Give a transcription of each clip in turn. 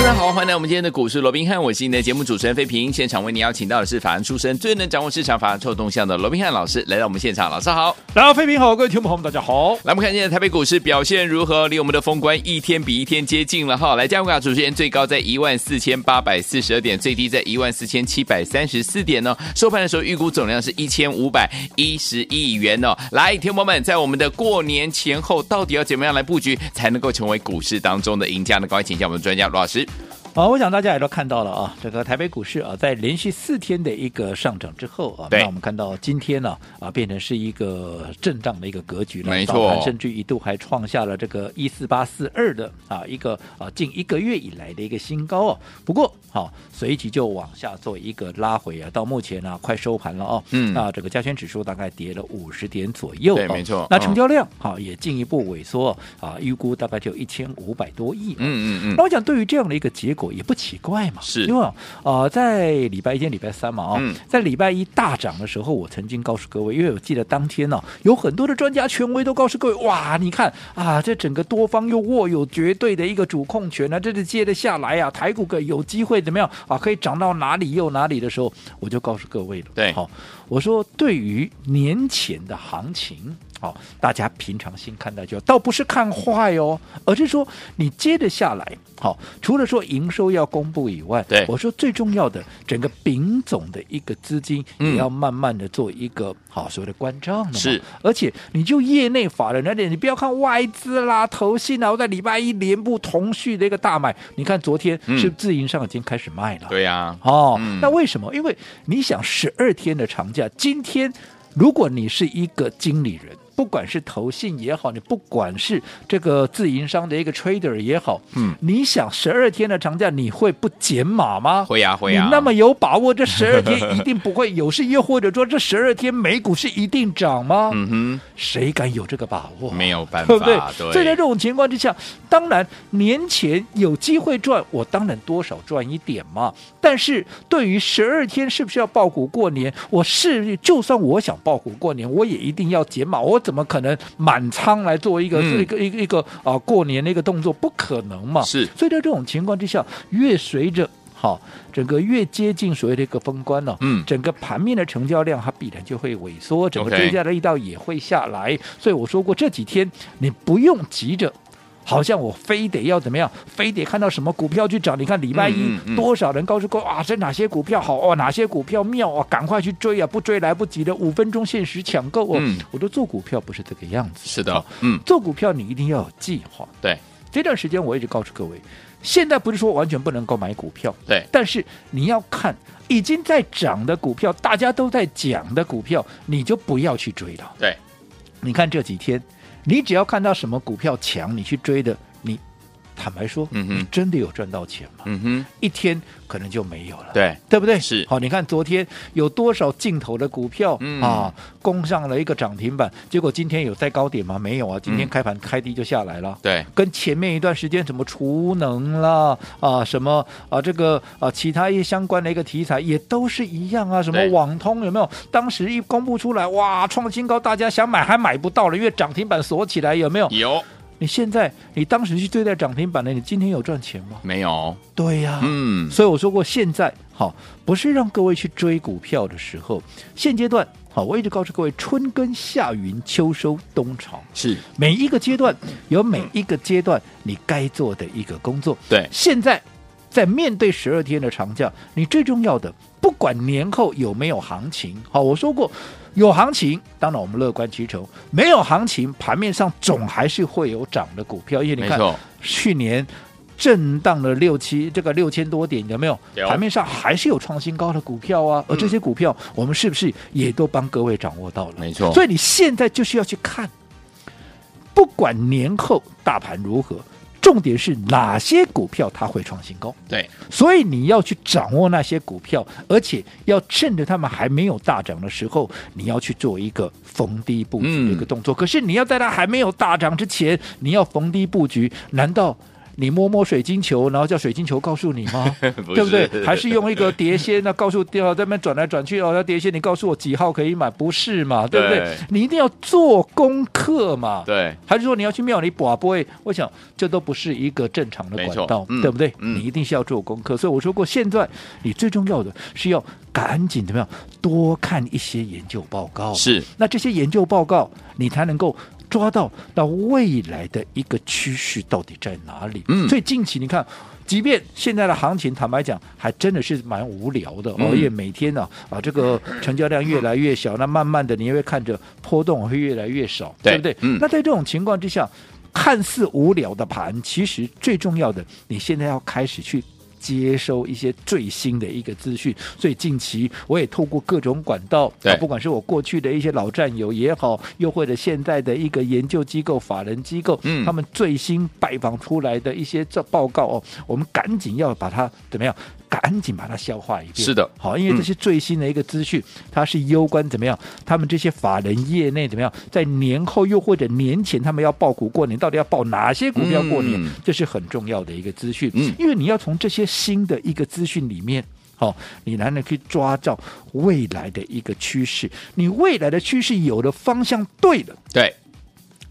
大家好，欢迎来我们今天的股市罗宾汉，我是你的节目主持人费平。现场为你邀请到的是法案出身、最能掌握市场法案臭动向的罗宾汉老师来到我们现场，老师好，来到费平好，各位听众朋友们大家好。来，我们看今天台北股市表现如何？离我们的封关一天比一天接近了哈。来，加权指数现在最高在一万四千八百四十二点，最低在一万四千七百三十四点呢。收盘的时候预估总量是一千五百一十亿元哦。来，听众朋友们，在我们的过年前后，到底要怎么样来布局才能够成为股市当中的赢家呢？赶快请教我们的专家罗老师。好，我想大家也都看到了啊，这个台北股市啊，在连续四天的一个上涨之后啊，那我们看到今天呢啊，变成是一个震荡的一个格局了，没错，甚至一度还创下了这个一四八四二的啊一个啊近一个月以来的一个新高哦。不过好，随即就往下做一个拉回啊，到目前呢快收盘了哦，嗯，那这个加权指数大概跌了五十点左右，对，没错。那成交量好也进一步萎缩啊，预估大概就一千五百多亿，嗯嗯嗯。那我想对于这样的一个结果也不奇怪嘛，是。因为啊、呃，在礼拜一天、礼拜三嘛，哦，嗯、在礼拜一大涨的时候，我曾经告诉各位，因为我记得当天呢、哦，有很多的专家权威都告诉各位，哇，你看啊，这整个多方又握有绝对的一个主控权啊，这是接得下来啊，台股可有机会怎么样啊，可以涨到哪里又哪里的时候，我就告诉各位了，对，好，我说对于年前的行情。好，大家平常心看待就好，倒不是看坏哦，而是说你接着下来，好，除了说营收要公布以外，对，我说最重要的，整个丙总的一个资金也要慢慢的做一个、嗯、好所谓的关账，是，而且你就业内法人那点，你不要看外资啦、投信啊，我在礼拜一连部同续的一个大买，你看昨天是不自营商已经开始卖了，对呀、啊，哦，嗯、那为什么？因为你想十二天的长假，今天如果你是一个经理人。不管是投信也好，你不管是这个自营商的一个 trader 也好，嗯，你想十二天的长假你会不减码吗？会呀、啊，会呀、啊。你那么有把握这十二天一定不会有事，又或者说这十二天美股是一定涨吗？嗯哼，谁敢有这个把握？没有办法，对不对？对。所以在这种情况之下，当然年前有机会赚，我当然多少赚一点嘛。但是对于十二天是不是要抱股过年，我是就算我想抱股过年，我也一定要减码。我怎么可能满仓来做一个、嗯、一个一个一个啊过年的一个动作？不可能嘛！是，所以在这种情况之下，越随着好整个越接近所谓的一个封关呢，嗯，整个盘面的成交量它必然就会萎缩，整个追加的力道也会下来。所以我说过这几天你不用急着。好像我非得要怎么样，非得看到什么股票去涨？你看礼拜一多少人告诉过啊，这哪些股票好哦，哪些股票妙啊，赶快去追啊，不追来不及的，五分钟限时抢购哦。嗯、我都做股票不是这个样子，是的，嗯，做股票你一定要有计划。对，这段时间我一直告诉各位，现在不是说完全不能够买股票，对，但是你要看已经在涨的股票，大家都在讲的股票，你就不要去追了。对，你看这几天。你只要看到什么股票强，你去追的，坦白说，嗯哼，你真的有赚到钱吗？嗯哼，一天可能就没有了，对，对不对？是。好，你看昨天有多少进头的股票、嗯、啊，攻上了一个涨停板，结果今天有在高点吗？没有啊，今天开盘开低就下来了。对、嗯，跟前面一段时间什么储能啦啊，什么啊这个啊其他一些相关的一个题材也都是一样啊，什么网通有没有？当时一公布出来，哇，创新高，大家想买还买不到了，因为涨停板锁起来，有没有？有。你现在，你当时去对待涨停板的，你今天有赚钱吗？没有。对呀、啊，嗯，所以我说过，现在好不是让各位去追股票的时候，现阶段好，我一直告诉各位，春耕夏耘秋收冬藏，是每一个阶段有每一个阶段你该做的一个工作。对，现在在面对十二天的长假，你最重要的，不管年后有没有行情，好，我说过。有行情，当然我们乐观其成；没有行情，盘面上总还是会有涨的股票。因为你看，去年震荡了六七，这个六千多点，有没有？有盘面上还是有创新高的股票啊。而这些股票，我们是不是也都帮各位掌握到了？没错。所以你现在就是要去看，不管年后大盘如何，重点是哪些股票它会创新高？对，所以你要去掌握那些股票，而且要趁着他们还没有大涨的时候，你要去做一个逢低布局的一个动作。嗯、可是你要在它还没有大涨之前，你要逢低布局，难道？你摸摸水晶球，然后叫水晶球告诉你吗？不对不对？还是用一个碟仙那告诉电脑在那边转来转去哦，那碟仙你告诉我几号可以买？不是嘛？对不对？对你一定要做功课嘛？对。还是说你要去庙里卜卜？我想这都不是一个正常的管道，嗯、对不对？嗯、你一定是要做功课。所以我说过，现在你最重要的是要赶紧怎么样？多看一些研究报告。是。那这些研究报告，你才能够。抓到那未来的一个趋势到底在哪里？嗯，所以近期你看，即便现在的行情，坦白讲，还真的是蛮无聊的。哦，因为每天呢，啊，这个成交量越来越小，那慢慢的你也会看着波动会越来越少，对不对？嗯。那在这种情况之下，看似无聊的盘，其实最重要的，你现在要开始去。接收一些最新的一个资讯，所以近期我也透过各种管道，对，不管是我过去的一些老战友也好，又或者现在的一个研究机构、法人机构，嗯，他们最新拜访出来的一些这报告哦，我们赶紧要把它怎么样？赶紧把它消化一遍。是的，好，因为这些最新的一个资讯，嗯、它是攸关怎么样？他们这些法人业内怎么样？在年后又或者年前，他们要报股过年，到底要报哪些股票过年？嗯、这是很重要的一个资讯。嗯，因为你要从这些新的一个资讯里面，好，你才能可以抓到未来的一个趋势。你未来的趋势有了方向，对了，对。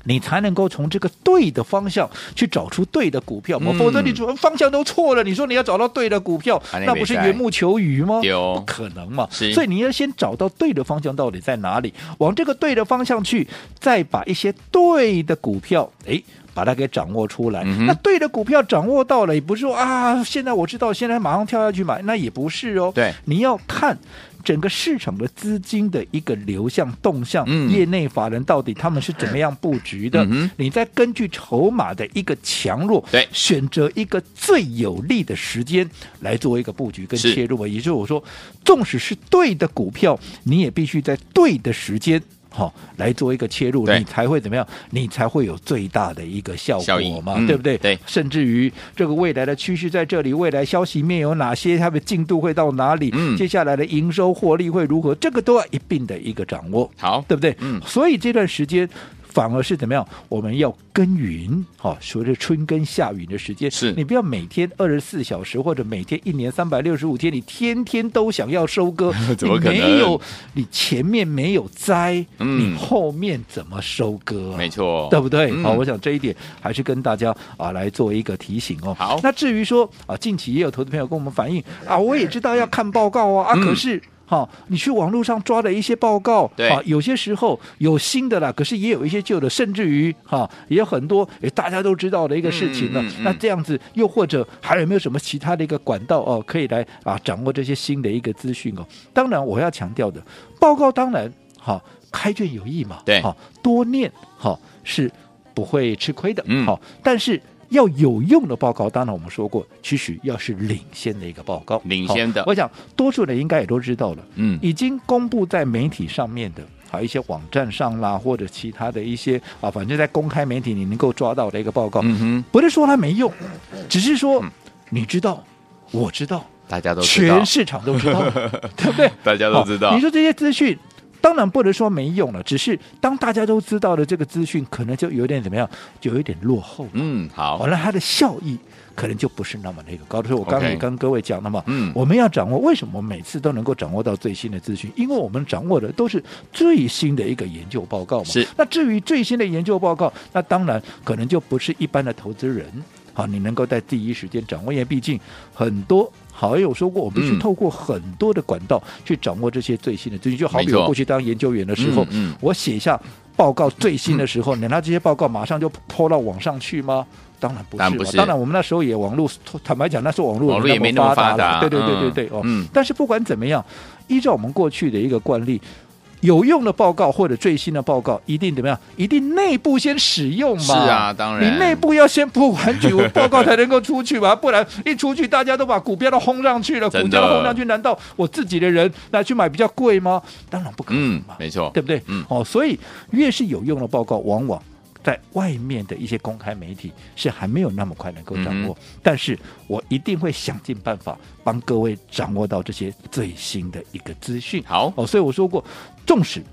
你才能够从这个对的方向去找出对的股票嘛，否则你主方向都错了。你说你要找到对的股票，那不是缘木求鱼吗？不可能嘛。所以你要先找到对的方向到底在哪里，往这个对的方向去，再把一些对的股票，诶，把它给掌握出来。那对的股票掌握到了，也不是说啊，现在我知道，现在马上跳下去买，那也不是哦。对，你要看。整个市场的资金的一个流向动向，嗯、业内法人到底他们是怎么样布局的？嗯、你再根据筹码的一个强弱，对，选择一个最有利的时间来做一个布局跟切入。是也就是我说，纵使是对的股票，你也必须在对的时间。好、哦，来做一个切入，你才会怎么样？你才会有最大的一个效果嘛，嗯、对不对？对，甚至于这个未来的趋势在这里，未来消息面有哪些？它的进度会到哪里？嗯，接下来的营收获利会如何？这个都要一并的一个掌握，好，对不对？嗯，所以这段时间。反而是怎么样？我们要耕耘，好，随着春耕夏耘的时间，是你不要每天二十四小时，或者每天一年三百六十五天，你天天都想要收割，怎么可能？你没有，你前面没有栽，嗯、你后面怎么收割、啊？没错，对不对？嗯、好，我想这一点还是跟大家啊来做一个提醒哦。好，那至于说啊，近期也有投资朋友跟我们反映啊，我也知道要看报告啊，嗯、啊，可是。好，你去网络上抓的一些报告，对啊，有些时候有新的啦，可是也有一些旧的，甚至于哈，也有很多诶大家都知道的一个事情呢。嗯嗯嗯、那这样子，又或者还有没有什么其他的一个管道哦，可以来啊掌握这些新的一个资讯哦？当然，我要强调的，报告当然好，开卷有益嘛，对，好多念好是不会吃亏的，嗯，好，但是。要有用的报告，当然我们说过，其实要是领先的一个报告，领先的。我想多数人应该也都知道了，嗯，已经公布在媒体上面的，还有一些网站上啦，或者其他的一些啊，反正在公开媒体你能够抓到的一个报告，嗯哼，不是说它没用，只是说你知道，我知道，大家都知道，全市场都知道，对不对？大家都知道。你说这些资讯。当然不能说没用了，只是当大家都知道的这个资讯，可能就有点怎么样，就有点落后。嗯，好，完了它的效益可能就不是那么那个高。所以我刚才也跟各位讲了嘛，嗯，我们要掌握为什么每次都能够掌握到最新的资讯？因为我们掌握的都是最新的一个研究报告嘛。是。那至于最新的研究报告，那当然可能就不是一般的投资人，好，你能够在第一时间掌握，因为毕竟很多。好像，有说过，我们必须透过很多的管道去掌握这些最新的资讯。就好比我过去当研究员的时候，嗯，我写下报告最新的时候，难道这些报告马上就抛到网上去吗？当然不是，不是。当然，我们那时候也网络，坦白讲，那时候网络网络也没那么发达。对对对对对哦。嗯。但是不管怎么样，依照我们过去的一个惯例。有用的报告或者最新的报告，一定怎么样？一定内部先使用嘛？是啊，当然。你内部要先不完局，报告才能够出去嘛？不然一出去，大家都把股票都轰上去了，股价轰上去，难道我自己的人拿去买比较贵吗？当然不可能嘛，嗯、没错，对不对？嗯。哦，所以越是有用的报告，往往在外面的一些公开媒体是还没有那么快能够掌握，嗯、但是我一定会想尽办法帮各位掌握到这些最新的一个资讯。好哦，所以我说过，纵使。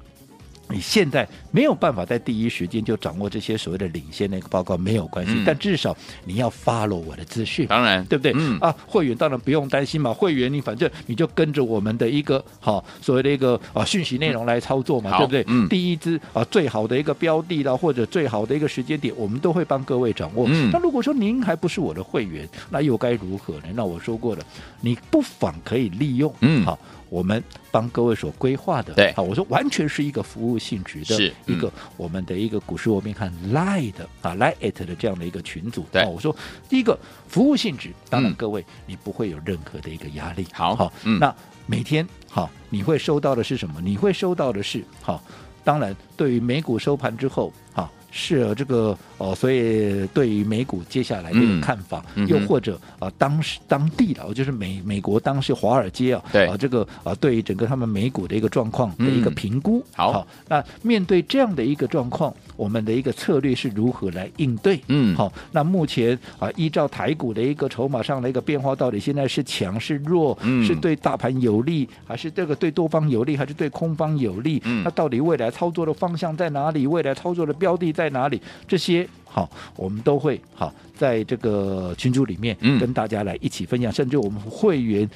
你现在没有办法在第一时间就掌握这些所谓的领先的一个报告，没有关系，嗯、但至少你要 follow 我的资讯，当然，对不对？嗯啊，会员当然不用担心嘛，会员你反正你就跟着我们的一个好、哦、所谓的一个啊讯息内容来操作嘛，嗯、对不对？嗯，第一支啊最好的一个标的啦，或者最好的一个时间点，我们都会帮各位掌握。嗯，那如果说您还不是我的会员，那又该如何呢？那我说过了，你不妨可以利用，嗯，好。我们帮各位所规划的，对，好，我说完全是一个服务性质的，一个我们的一个股市我面看 Line 的啊 lie at 的这样的一个群组，对，我说第一个服务性质，当然各位你不会有任何的一个压力，好，好，那每天好，你会收到的是什么？你会收到的是好，当然对于美股收盘之后，好。是这个哦，所以对于美股接下来的一个看法，嗯、又或者啊、呃，当时当地的，就是美美国当时华尔街啊，对啊，这个啊，对于整个他们美股的一个状况的一个评估。嗯、好，好，那面对这样的一个状况，我们的一个策略是如何来应对？嗯，好，那目前啊，依照台股的一个筹码上的一个变化，到底现在是强是弱？嗯，是对大盘有利，还是这个对多方有利，还是对空方有利？嗯，那到底未来操作的方向在哪里？未来操作的标的在哪里？这些好，我们都会好在这个群组里面跟大家来一起分享，嗯、甚至我们会员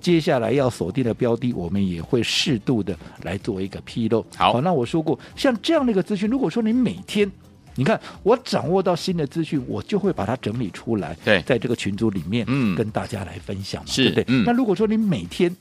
接下来要锁定的标的，我们也会适度的来做一个披露。好，好，那我说过，像这样的一个资讯，如果说你每天，你看我掌握到新的资讯，我就会把它整理出来，对，在这个群组里面，嗯，跟大家来分享，是对不对？嗯、那如果说你每天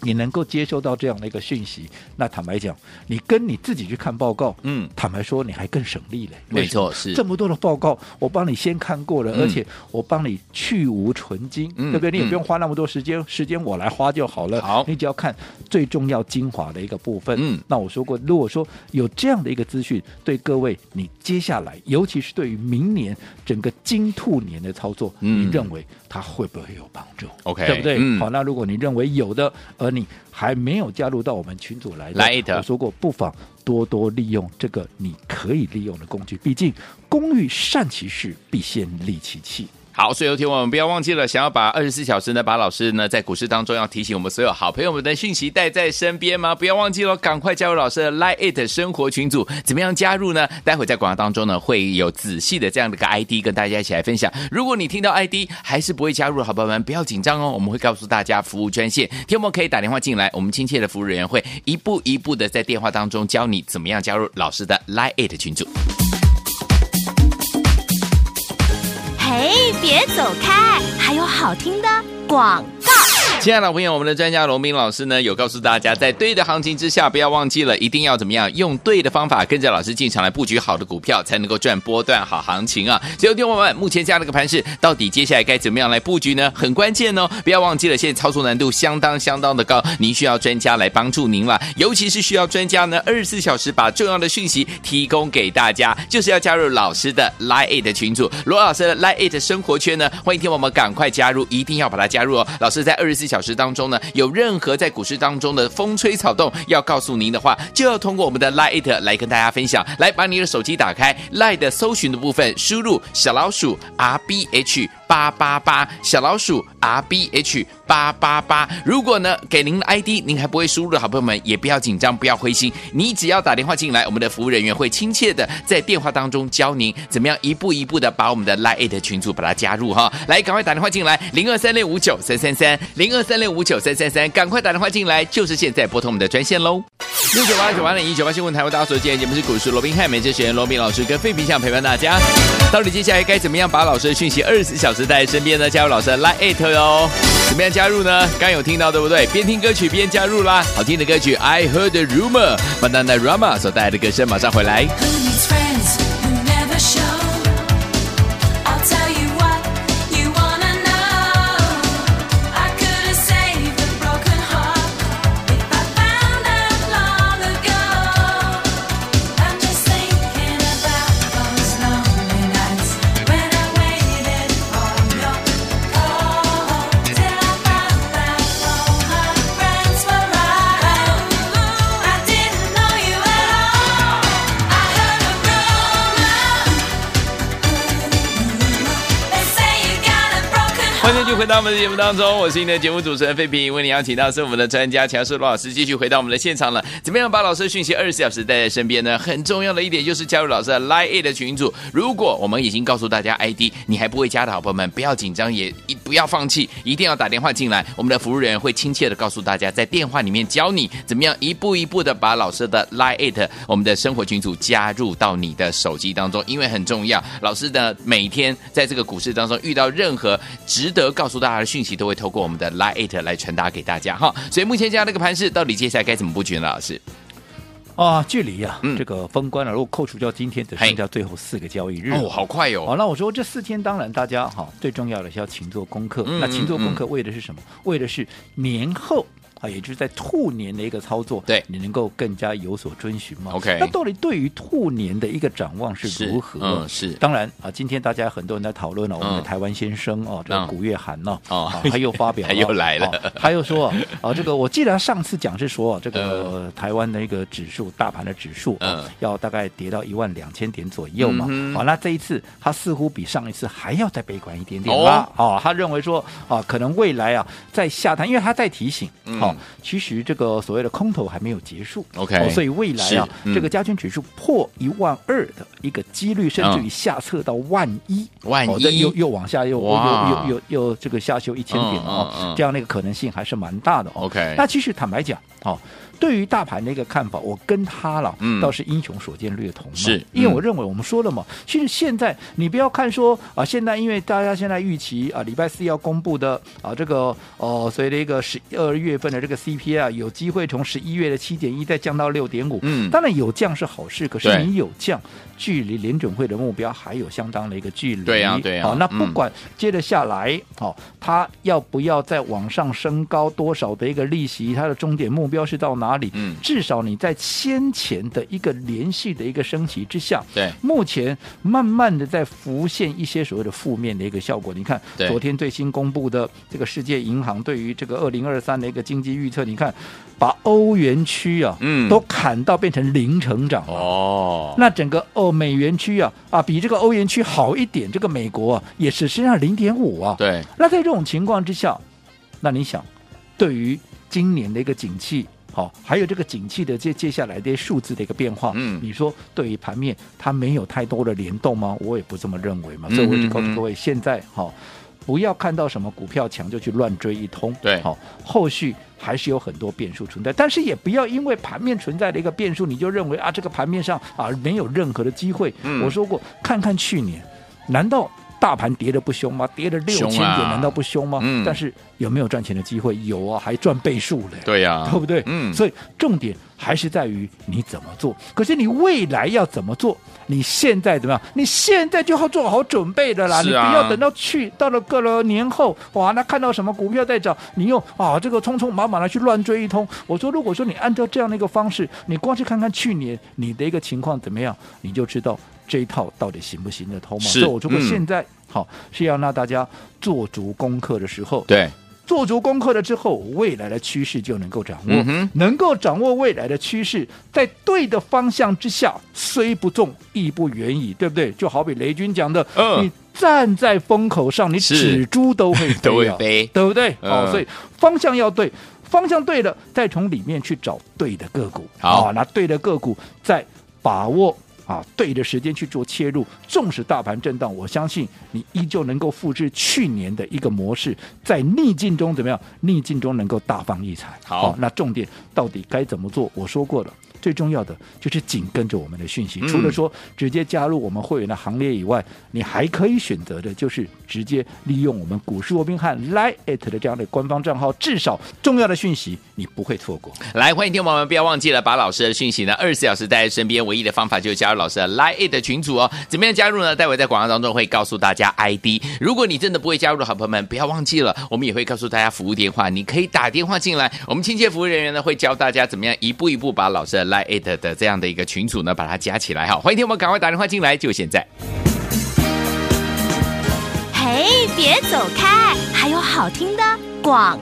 你能够接收到这样的一个讯息，那坦白讲，你跟你自己去看报告，嗯，坦白说你还更省力嘞。没错，是这么多的报告，我帮你先看过了，嗯、而且我帮你去无存菁，嗯、对不对？你也不用花那么多时间，嗯、时间我来花就好了。好，你只要看最重要精华的一个部分。嗯，那我说过，如果说有这样的一个资讯，对各位，你接下来，尤其是对于明年整个金兔年的操作，嗯、你认为它会不会有帮助？OK，对不对？嗯、好，那如果你认为有的，而你还没有加入到我们群组来的，来的我说过，不妨多多利用这个你可以利用的工具。毕竟，工欲善其事，必先利其器。好，所以有听我们不要忘记了，想要把二十四小时呢，把老师呢在股市当中要提醒我们所有好朋友们的讯息带在身边吗？不要忘记了，赶快加入老师的 Line It 生活群组。怎么样加入呢？待会在广告当中呢，会有仔细的这样的一个 ID 跟大家一起来分享。如果你听到 ID 还是不会加入，好朋友们不要紧张哦，我们会告诉大家服务专线，听我们可以打电话进来，我们亲切的服务人员会一步一步的在电话当中教你怎么样加入老师的 Line It 群组。嘿，别走开，还有好听的广告。亲爱的朋友，我们的专家罗斌老师呢，有告诉大家，在对的行情之下，不要忘记了，一定要怎么样用对的方法，跟着老师进场来布局好的股票，才能够赚波段好行情啊！所以，听众朋友们，目前这样的一个盘势，到底接下来该怎么样来布局呢？很关键哦！不要忘记了，现在操作难度相当相当的高，您需要专家来帮助您了，尤其是需要专家呢，二十四小时把重要的讯息提供给大家，就是要加入老师的 Line 的群组，罗老师的 Line 生活圈呢，欢迎听我们赶快加入，一定要把它加入哦！老师在二十四小时当中呢，有任何在股市当中的风吹草动要告诉您的话，就要通过我们的 Lite 来跟大家分享。来，把你的手机打开，Lite 搜寻的部分，输入小老鼠 R B H。八八八小老鼠 R B H 八八八，如果呢给您的 ID 您还不会输入的好朋友们也不要紧张，不要灰心，你只要打电话进来，我们的服务人员会亲切的在电话当中教您怎么样一步一步的把我们的 Line 群组把它加入哈，来赶快打电话进来零二三六五九三三三零二三六五九三三三，赶快打电话进来，就是现在拨通我们的专线喽。六九八九八零一九八新闻台为大家所见，节目是股市罗宾汉，美食学院罗宾老师跟费平想陪伴大家，到底接下来该怎么样把老师的讯息二十四小时带在身边呢？加入老师的 Line 哟，怎么样加入呢？刚有听到对不对？边听歌曲边加入啦，好听的歌曲 I Heard the Rumor，Banana Rama 所带来的歌声马上回来。们的节目当中，我是你的节目主持人费平，为你邀请到是我们的专家强势罗老师，继续回到我们的现场了。怎么样把老师的讯息二十四小时带在身边呢？很重要的一点就是加入老师的 Line 的群组。如果我们已经告诉大家 ID，你还不会加的好朋友们，不要紧张，也一不要放弃，一定要打电话进来，我们的服务人员会亲切的告诉大家，在电话里面教你怎么样一步一步的把老师的 Line 我们的生活群组加入到你的手机当中，因为很重要。老师的每天在这个股市当中遇到任何值得告诉大家的讯息，都会透过我们的 Lite 来传达给大家哈。所以目前这样的一个盘势，到底接下来该怎么布局呢？老师啊，距离啊，这个封关了，如果扣除掉今天，只剩下最后四个交易日哦，好快、哦。好，那我说这四天，当然大家哈，最重要的是要勤做功课。那勤做功课为的是什么？为的是年后。啊，也就是在兔年的一个操作，对，你能够更加有所遵循嘛？OK，那到底对于兔年的一个展望是如何？嗯，是。当然啊，今天大家很多人在讨论了，我们的台湾先生哦，这个古月涵呢，哦，他又发表，他又来了，他又说 啊，这个我记得上次讲是说，这个台湾的一个指数，大盘的指数，嗯，要大概跌到一万两千点左右嘛。好，那这一次他似乎比上一次还要再悲观一点点吧？哦，他认为说啊，可能未来啊在下探，因为他在提醒，好，其实。这个所谓的空头还没有结束，OK，、哦、所以未来啊，嗯、这个加权指数破一万二的一个几率，甚至于下测到万一，万一、哦、又又往下又哇。又又又又这个下修一千点哦，这样的一个可能性还是蛮大的、哦、OK，那其实坦白讲，哦。对于大盘的一个看法，我跟他了，嗯。倒是英雄所见略同。是，因为我认为我们说了嘛，其实现在你不要看说啊，现在因为大家现在预期啊，礼拜四要公布的啊，这个哦，所以的一个十二月份的这个 CPI 啊，有机会从十一月的七点一再降到六点五。嗯，当然有降是好事，可是你有降，距离联准会的目标还有相当的一个距离。对呀，对呀。好，那不管接着下来，好，它要不要再往上升高多少的一个利息，它的终点目标是到哪？哪里？嗯，至少你在先前的一个连续的一个升级之下，对，目前慢慢的在浮现一些所谓的负面的一个效果。你看，昨天最新公布的这个世界银行对于这个二零二三的一个经济预测，你看，把欧元区啊，嗯，都砍到变成零成长哦。那整个哦美元区啊，啊，比这个欧元区好一点，这个美国啊，也只剩下零点五啊。对，那在这种情况之下，那你想，对于今年的一个景气？好，还有这个景气的接接下来的数字的一个变化，嗯，你说对于盘面它没有太多的联动吗？我也不这么认为嘛。所以我就告诉各位，现在好，不要看到什么股票强就去乱追一通，对，好，后续还是有很多变数存在，但是也不要因为盘面存在的一个变数，你就认为啊，这个盘面上啊没有任何的机会。嗯，我说过，看看去年，难道？大盘跌的不凶吗？跌了六千点，难道不凶吗？嗯。但是有没有赚钱的机会？有啊，还赚倍数嘞。对呀、啊，对不对？嗯。所以重点还是在于你怎么做。可是你未来要怎么做？你现在怎么样？你现在就要做好准备的啦。你不要等到去到了个了年后，哇，那看到什么股票在涨，你又啊这个匆匆忙忙的去乱追一通。我说，如果说你按照这样的一个方式，你光去看看去年你的一个情况怎么样，你就知道。这一套到底行不行得通嘛？是，所以我如果现在、嗯、好是要让大家做足功课的时候，对，做足功课了之后，未来的趋势就能够掌握，嗯、能够掌握未来的趋势，在对的方向之下，虽不中，亦不远矣，对不对？就好比雷军讲的，嗯、你站在风口上，你纸猪都会飞、啊，都会飞，对不对？嗯、哦，所以方向要对，方向对了，再从里面去找对的个股，好，哦、那对的个股再把握。啊，对的时间去做切入，纵使大盘震荡，我相信你依旧能够复制去年的一个模式，在逆境中怎么样？逆境中能够大放异彩。好，好，那重点到底该怎么做？我说过了。最重要的就是紧跟着我们的讯息，除了说直接加入我们会员的行列以外，你还可以选择的就是直接利用我们股市罗宾汉 Line@ 的这样的官方账号，至少重要的讯息你不会错过。来，欢迎听朋友们，不要忘记了把老师的讯息呢二十四小时带在身边，唯一的方法就是加入老师的 Line@ 的群组哦。怎么样加入呢？待会在广告当中会告诉大家 ID。如果你真的不会加入的好朋友们，不要忘记了，我们也会告诉大家服务电话，你可以打电话进来，我们亲切服务人员呢会教大家怎么样一步一步把老师的 Line@ 的这样的一个群组呢，把它加起来哈。欢迎听我们赶快打电话进来，就现在。嘿，别走开，还有好听的广。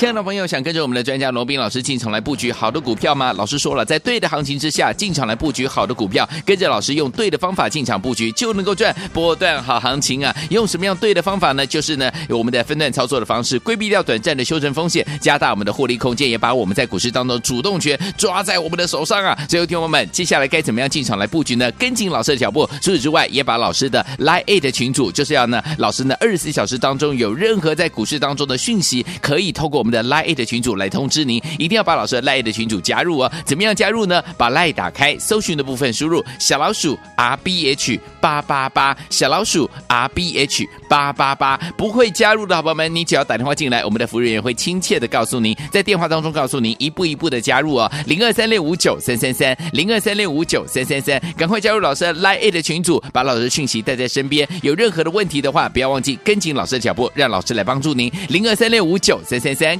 亲爱的朋友，想跟着我们的专家罗宾老师进场来布局好的股票吗？老师说了，在对的行情之下进场来布局好的股票，跟着老师用对的方法进场布局，就能够赚波段好行情啊！用什么样对的方法呢？就是呢，有我们的分段操作的方式，规避掉短暂的修正风险，加大我们的获利空间，也把我们在股市当中主动权抓在我们的手上啊！最后，听友们，接下来该怎么样进场来布局呢？跟紧老师的脚步。除此之外，也把老师的 Line 的群组，就是要呢，老师呢二十四小时当中有任何在股市当中的讯息，可以透过我们。的 Line 的群组来通知您，一定要把老师的 Line 的群组加入哦。怎么样加入呢？把 Line 打开，搜寻的部分输入小老鼠 R B H 八八八，小老鼠 R B H 八八八。不会加入的好朋友们，你只要打电话进来，我们的服务人员会亲切的告诉您，在电话当中告诉您一步一步的加入哦。零二三六五九三三三，零二三六五九三三三，赶快加入老师的 Line 的群组，把老师的讯息带在身边。有任何的问题的话，不要忘记跟紧老师的脚步，让老师来帮助您。零二三六五九三三三。